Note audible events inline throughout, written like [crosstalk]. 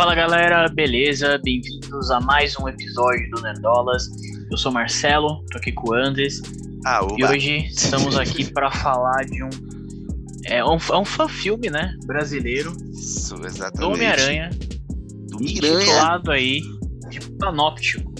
Fala galera, beleza? Bem-vindos a mais um episódio do Nerdolas. Eu sou Marcelo, tô aqui com o Andes Ah, e hoje estamos aqui para falar de um. É um, é um fã-filme, né? Brasileiro Isso, do exatamente. Homem-Aranha, Do intitulado aí de Panóptico.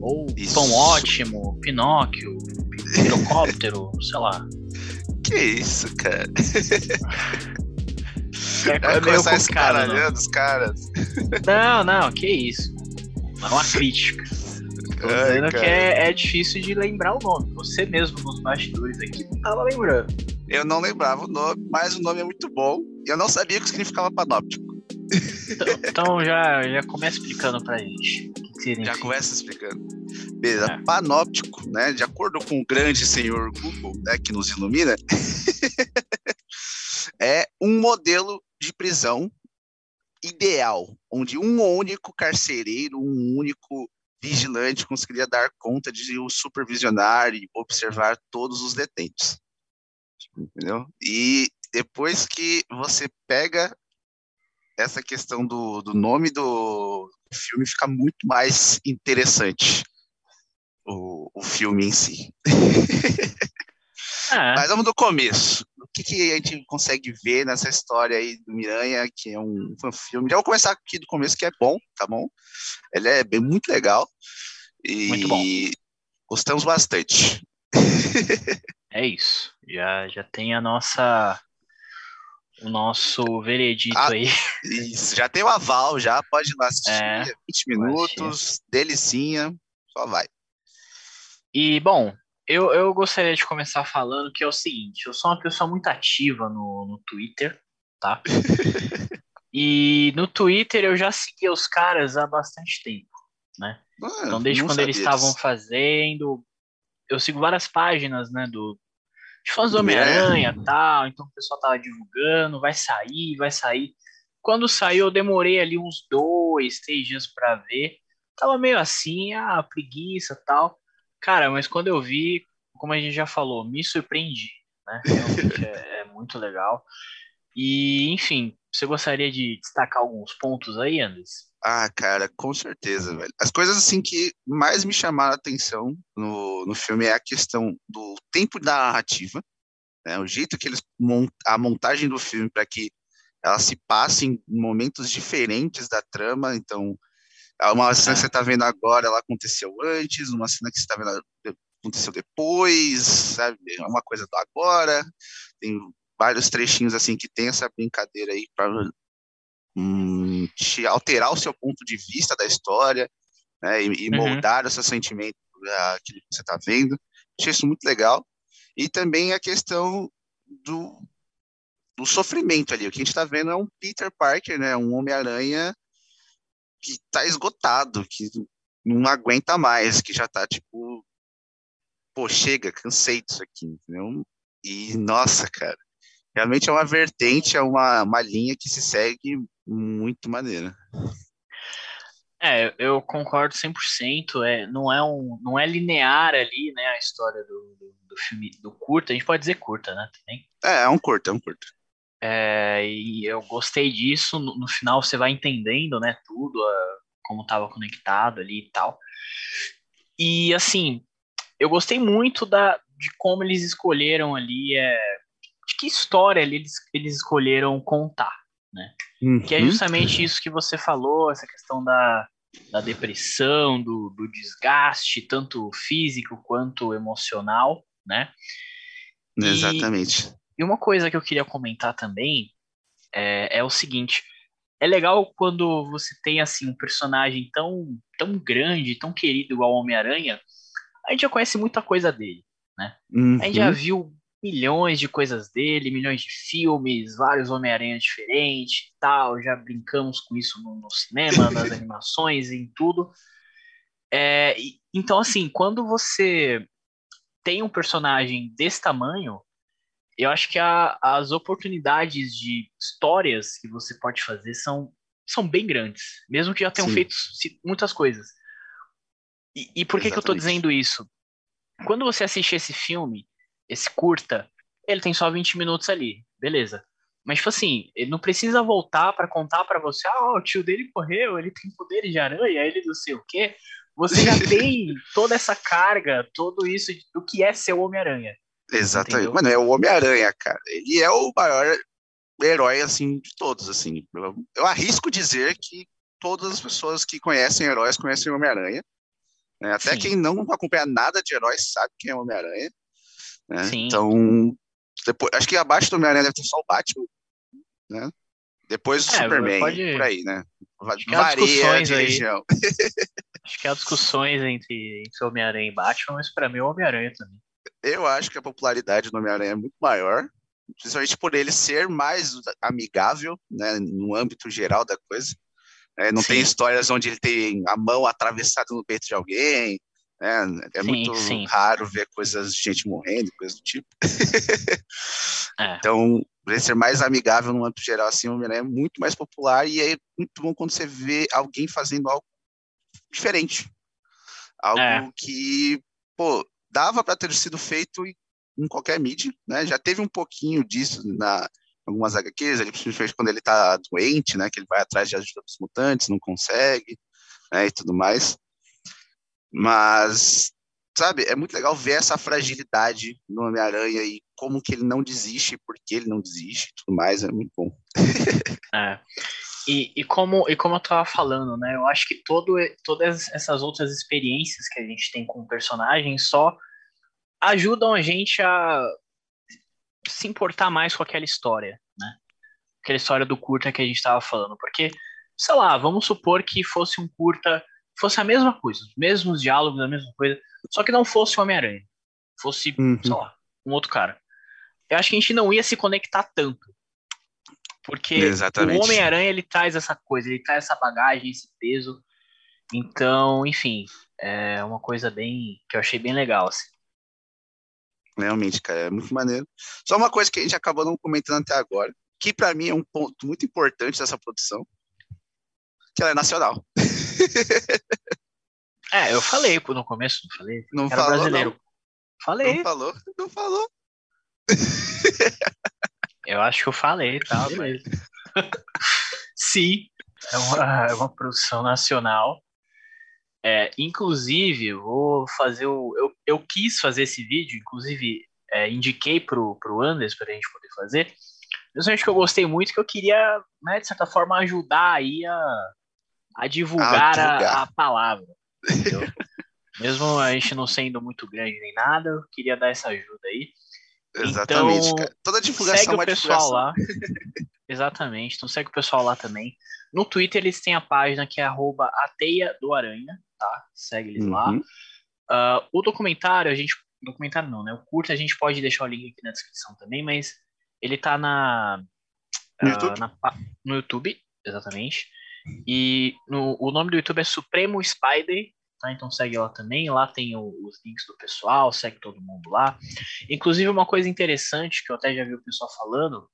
Ou Isso. Pão Ótimo, Pinóquio, Pirocóptero, sei lá. Que isso, cara? [laughs] É, é meio começar complicado, né? escaralhando os caras. Não, não, que isso. É uma crítica. Tô Ai, dizendo cara. que é, é difícil de lembrar o nome. Você mesmo nos bastidores aqui não tava lembrando. Eu não lembrava o nome, mas o nome é muito bom. E eu não sabia o que significava panóptico. Então, então já, já começa explicando pra gente. Já começa explicando. Beleza, É. panóptico, né? De acordo com o grande senhor Google, né, que nos ilumina, [laughs] é um modelo de prisão ideal, onde um único carcereiro, um único vigilante conseguiria dar conta de o supervisionar e observar todos os detentos. Entendeu? E depois que você pega essa questão do, do nome do filme, fica muito mais interessante o, o filme em si. [laughs] É, Mas vamos do começo. O que, que a gente consegue ver nessa história aí do Miranha, que é um, um filme? Já vou começar aqui do começo, que é bom, tá bom? Ele é bem, muito legal. E Muito bom. gostamos bastante. é isso. Já, já tem a nossa. O nosso veredito Ah, aí. Isso, já tem o aval, já pode ir lá assistir. É, 20 minutos, delicinha, só vai. E, bom, eu, eu gostaria de começar falando que é o seguinte: eu sou uma pessoa muito ativa no, no Twitter, tá? [laughs] e no Twitter eu já seguia os caras há bastante tempo, né? Ah, Então, desde quando eles estavam fazendo, eu sigo várias páginas, né, do de fãs do Homem-Aranha e tal, então o pessoal tava divulgando, vai sair, vai sair. Quando saiu, eu demorei ali uns dois, três dias pra ver. Tava meio assim, ah, preguiça tal. Cara, mas quando eu vi, como a gente já falou, me surpreendi, né? [laughs] É, é muito legal. E, enfim, você gostaria de destacar alguns pontos aí, Anderson? Ah, cara, com certeza, velho. As coisas assim que mais me chamaram a atenção no, no filme é a questão do tempo da narrativa, né? O jeito que eles mont a montagem do filme para que ela se passe em momentos diferentes da trama. Então, uma cena que você tá vendo agora, ela aconteceu antes, uma cena que você tá vendo aconteceu depois, sabe? É uma coisa do agora. Tem vários trechinhos assim que tem essa brincadeira aí para hum, te alterar o seu ponto de vista da história, né, e, e Uhum. moldar o seu sentimento aquilo que você está vendo. Achei isso muito legal. E também a questão do, do sofrimento ali. O que a gente está vendo é um Peter Parker, né, um Homem-Aranha que está esgotado, que não aguenta mais, que já está tipo, pô, chega, cansei disso aqui, entendeu? E, nossa, cara, realmente é uma vertente, é uma, uma linha que se segue muito maneira. É, eu concordo 100%. É, não, é um, não é linear ali, né, a história do, do, do filme, do curta. A gente pode dizer curta, né, também. É, é um curto, é um curto. É, e eu gostei disso. No, no final você vai entendendo, né, tudo, a- como estava conectado ali e tal. E, assim, eu gostei muito da, de como eles escolheram ali, é, de que história ali eles, eles escolheram contar. Que é Uhum. justamente isso que você falou, essa questão da, da depressão, do, do desgaste, tanto físico quanto emocional, né? E- Exatamente. E uma coisa que eu queria comentar também é, é o seguinte: é legal quando você tem assim um personagem tão, tão grande, tão querido igual o Homem-Aranha, a gente já conhece muita coisa dele. A gente já Uhum. viu milhões de coisas dele, milhões de filmes, vários Homem-Aranha diferentes e tal. Já brincamos com isso no, no cinema, [laughs] nas animações, em tudo. É, então, assim, quando você tem um personagem desse tamanho, eu acho que a- as oportunidades de histórias que você pode fazer são, são bem grandes, mesmo que já tenham Sim. feito muitas coisas. E, e por que, que eu Exatamente. dizendo isso? Quando você assiste esse filme, esse curta, ele tem só 20 minutos ali, beleza. Mas, tipo assim, ele não precisa voltar para contar para você, ah, o tio dele morreu, ele tem poderes de aranha, ele não sei o quê. Você já [laughs] tem toda essa carga, tudo isso do que é ser o Homem-Aranha. Exatamente. Entendeu? Mano, é o Homem-Aranha, cara. Ele é o maior herói, assim, de todos, assim. Eu, eu arrisco dizer que todas as pessoas que conhecem heróis conhecem o Homem-Aranha. Né? Até Sim. quem não acompanha nada de heróis sabe quem é o Homem-Aranha. Né? Então, depois, acho que abaixo do Homem-Aranha deve ter só o Batman, né? Depois o é, Superman, pode... por aí, né? Varia de região. [laughs] Acho que há discussões entre, entre Homem-Aranha e Batman, mas para mim é o Homem-Aranha também. Eu acho que a popularidade do Homem-Aranha é muito maior, principalmente por ele ser mais amigável, né, no âmbito geral da coisa. É, não sim. tem histórias onde ele tem a mão atravessada no peito de alguém. Né? É sim, muito sim. raro ver coisas de gente morrendo, coisas do tipo. [laughs] é. Então, ele ser mais amigável no âmbito geral, assim, o Homem-Aranha é muito mais popular e é muito bom quando você vê alguém fazendo algo diferente. Algo é. que, pô, dava para ter sido feito em qualquer mídia, né? Já teve um pouquinho disso na algumas HQs, ele principalmente quando ele tá doente, né, que ele vai atrás de ajuda dos mutantes, não consegue, né, e tudo mais. Mas sabe, é muito legal ver essa fragilidade no Homem-Aranha e como que ele não desiste, porque ele não desiste, tudo mais, é muito bom. [laughs] é. E, e, como, e como eu tava falando, né? Eu acho que todo, todas essas outras experiências que a gente tem com o personagem só ajudam a gente a se importar mais com aquela história, né? Aquela história do curta que a gente tava falando. Porque, sei lá, vamos supor que fosse um curta, fosse a mesma coisa, os mesmos diálogos, a mesma coisa, só que não fosse o Homem-Aranha. Fosse, uhum. sei lá, um outro cara. Eu acho que a gente não ia se conectar tanto. Porque Exatamente. o Homem-Aranha ele traz essa coisa, ele traz essa bagagem, esse peso. Então, enfim, é uma coisa bem que eu achei bem legal. Assim. Realmente, cara, é muito maneiro. Só uma coisa que a gente acabou não comentando até agora, que para mim é um ponto muito importante dessa produção, que ela é nacional. [laughs] é, eu falei no começo, não falei? Não Era falou, brasileiro. Não. Falei. Não falou, não falou. [laughs] Eu acho que eu falei, tá? Mas... [laughs] Sim, é uma, é uma produção nacional. É, inclusive, vou fazer o. Eu, eu quis fazer esse vídeo, inclusive é, indiquei pro, pro Anders para a gente poder fazer. Principalmente que eu gostei muito, que eu queria, né, de certa forma, ajudar aí a, a divulgar, a, divulgar. A, a, palavra. [laughs] Mesmo a gente não sendo muito grande nem nada, eu queria dar essa ajuda aí. Exatamente, então, cara. Toda divulgação segue é o pessoal lá. Exatamente, então segue o pessoal lá também. No Twitter eles têm a página que é arroba ateia do aranha, tá? Segue eles uhum. lá. Uh, o documentário, a gente. Documentário não, né? O curto a gente pode deixar o link aqui na descrição também, mas ele tá na. No, uh, YouTube? Na, no YouTube, exatamente. E no, o nome do YouTube é Supremo Spider Tá? Então segue lá também, lá tem o, os links do pessoal, segue todo mundo lá. Inclusive, uma coisa interessante que eu até já vi o pessoal falando,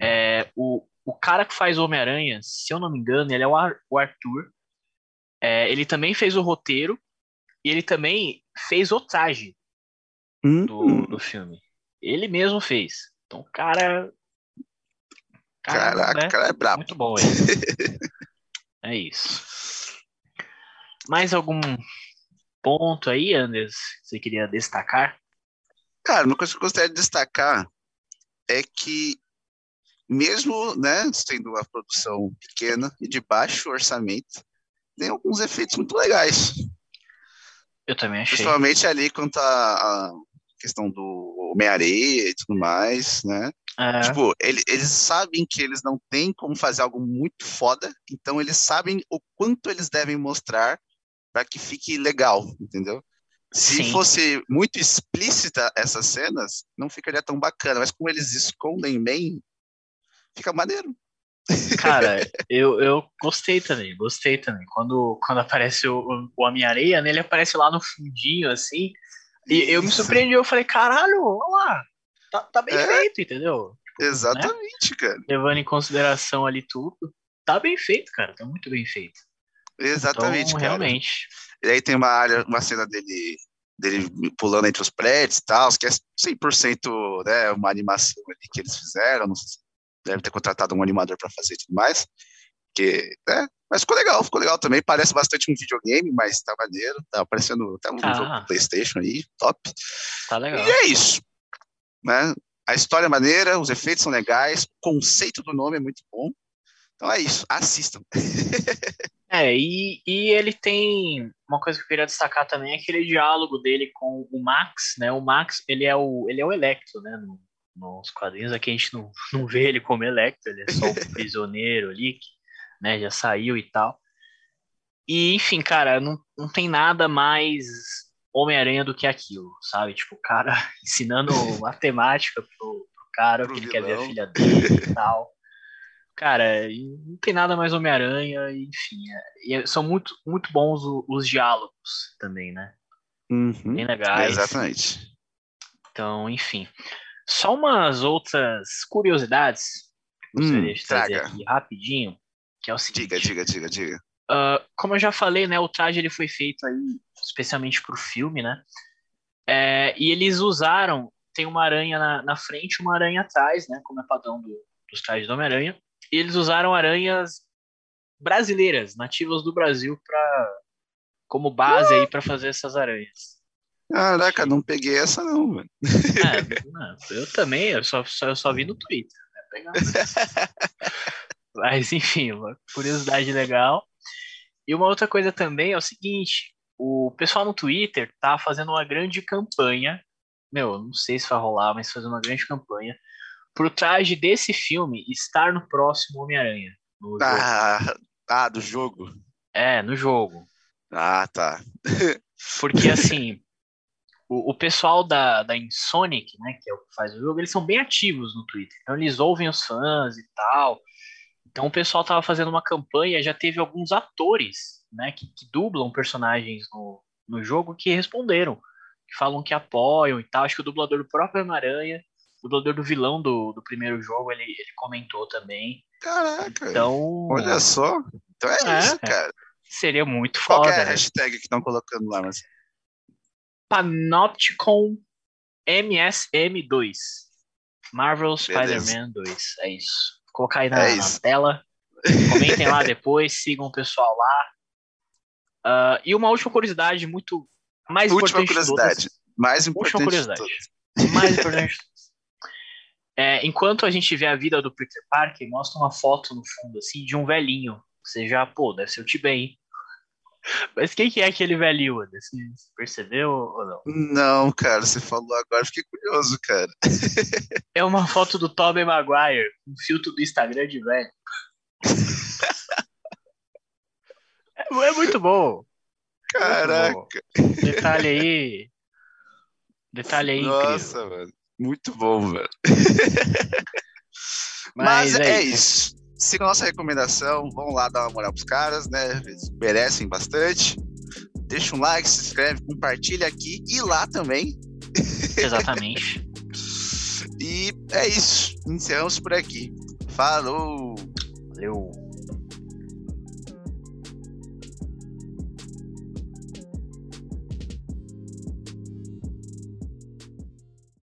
é o, o cara que faz Homem-Aranha, se eu não me engano, ele é o, Ar, o Arthur. É, ele também fez o roteiro e ele também fez o traje hum. do, do filme. Ele mesmo fez. Então, cara. cara Caraca, né? cara é brabo. Muito bom ele. [laughs] é isso. Mais algum ponto aí, Anders, que você queria destacar? Cara, uma coisa que eu gostaria de destacar é que, mesmo né, sendo uma produção pequena e de baixo orçamento, tem alguns efeitos muito legais. Eu também achei. Principalmente ali quanto à questão do Homem-Areia e tudo mais, né? É. Tipo, ele, eles sabem que eles não têm como fazer algo muito foda, então eles sabem o quanto eles devem mostrar para que fique legal, entendeu? Se Sim. fosse muito explícita essas cenas, não ficaria tão bacana, mas como eles escondem bem, fica maneiro. Cara, [laughs] eu, eu gostei também, gostei também. Quando, quando aparece o, o Homem-Areia, né, ele aparece lá no fundinho, assim, e eu me surpreendi, eu falei, caralho, olha lá, tá, tá bem é, feito, entendeu? Tipo, exatamente, né? cara. Levando em consideração ali tudo, tá bem feito, cara, tá muito bem feito. Exatamente, então, realmente. E aí tem uma área, uma cena dele dele pulando entre os prédios e tal, que é 100% né, uma animação ali que eles fizeram, não sei se deve ter contratado um animador para fazer e tudo mais. Que, né? Mas ficou legal, ficou legal também. Parece bastante um videogame, mas tá maneiro. Tá aparecendo até um ah. jogo PlayStation aí, top. Tá legal. E é isso. Né? A história é maneira, os efeitos são legais, o conceito do nome é muito bom. Então é isso, assistam. [laughs] é, e, e ele tem uma coisa que eu queria destacar também é aquele diálogo dele com o Max, né? O Max, ele é o, ele é o Electro, né? No, nos quadrinhos aqui a gente não, [laughs] não vê ele como Electro, ele é só o [laughs] prisioneiro ali, que né, já saiu e tal. E, enfim, cara, não, não tem nada mais Homem-Aranha do que aquilo, sabe? Tipo, o cara [laughs] ensinando matemática pro, pro cara, pro que ele quer ver a filha dele e tal. Cara, não tem nada mais Homem-Aranha, enfim. É, é, são muito, muito bons os, os diálogos também, né? Uhum, Bem legais. exatamente. Então, enfim. Só umas outras curiosidades que eu gostaria hum, de trazer traga. aqui rapidinho, que é o seguinte. Diga, diga, diga, diga. Uh, como eu já falei, né, o traje ele foi feito aí especialmente para o filme, né? É, e eles usaram, tem uma aranha na, na frente uma aranha atrás, né? Como é padrão do, dos trajes do Homem-Aranha. E eles usaram aranhas brasileiras, nativas do Brasil, para como base aí para fazer essas aranhas. Caraca, não peguei essa não, mano. É, não, eu também, eu só, só, eu só vi no Twitter. Né? [laughs] Mas enfim, uma curiosidade legal. E uma outra coisa também é o seguinte: o pessoal no Twitter tá fazendo uma grande campanha. Meu, não sei se vai rolar, mas fazendo uma grande campanha pro traje desse filme estar no próximo Homem-Aranha. Ah, ah, do jogo? É, no jogo. Ah, tá. [laughs] Porque assim, o, o pessoal da, da Insonic, né, que é o que faz o jogo, eles são bem ativos no Twitter. Então eles ouvem os fãs e tal. Então o pessoal tava fazendo uma campanha, já teve alguns atores, né, que, que dublam personagens no, no jogo que responderam, que falam que apoiam e tal. Acho que o dublador do próprio Homem-Aranha, o dublador do vilão do, do primeiro jogo, ele, ele comentou também. Caraca! Então, olha só. Então é, é isso, cara. Seria muito Qual foda. Qual é a né? hashtag que estão colocando lá, mas... Panopticon MSM2. Marvel Spider-Man 2. É isso. Vou colocar aí na, é na tela. [laughs] Comentem lá depois, sigam o pessoal lá. Uh, e uma última curiosidade, muito mais última importante curiosidade. Mais importante. Última curiosidade. Mais [laughs] importante. É, enquanto a gente vê a vida do Peter Parker, mostra uma foto no fundo assim de um velhinho. Você já, pô, deve ser o T-Bane. Mas quem que é aquele velhinho, Você percebeu ou não? Não, cara, você falou agora, fiquei curioso, cara. [laughs] É uma foto do Tobey Maguire, um filtro do Instagram de velho. É, é muito bom. Caraca. Muito bom. Detalhe aí. Detalhe aí. Nossa, incrível. mano. Muito bom, velho. Mas, Mas é, é isso. isso sigam a nossa recomendação, vão lá dar uma moral pros caras, né? Eles merecem bastante. Deixa um like, se inscreve, compartilha aqui e lá também. [laughs] Exatamente. e é isso. Encerramos por aqui. Falou! Valeu!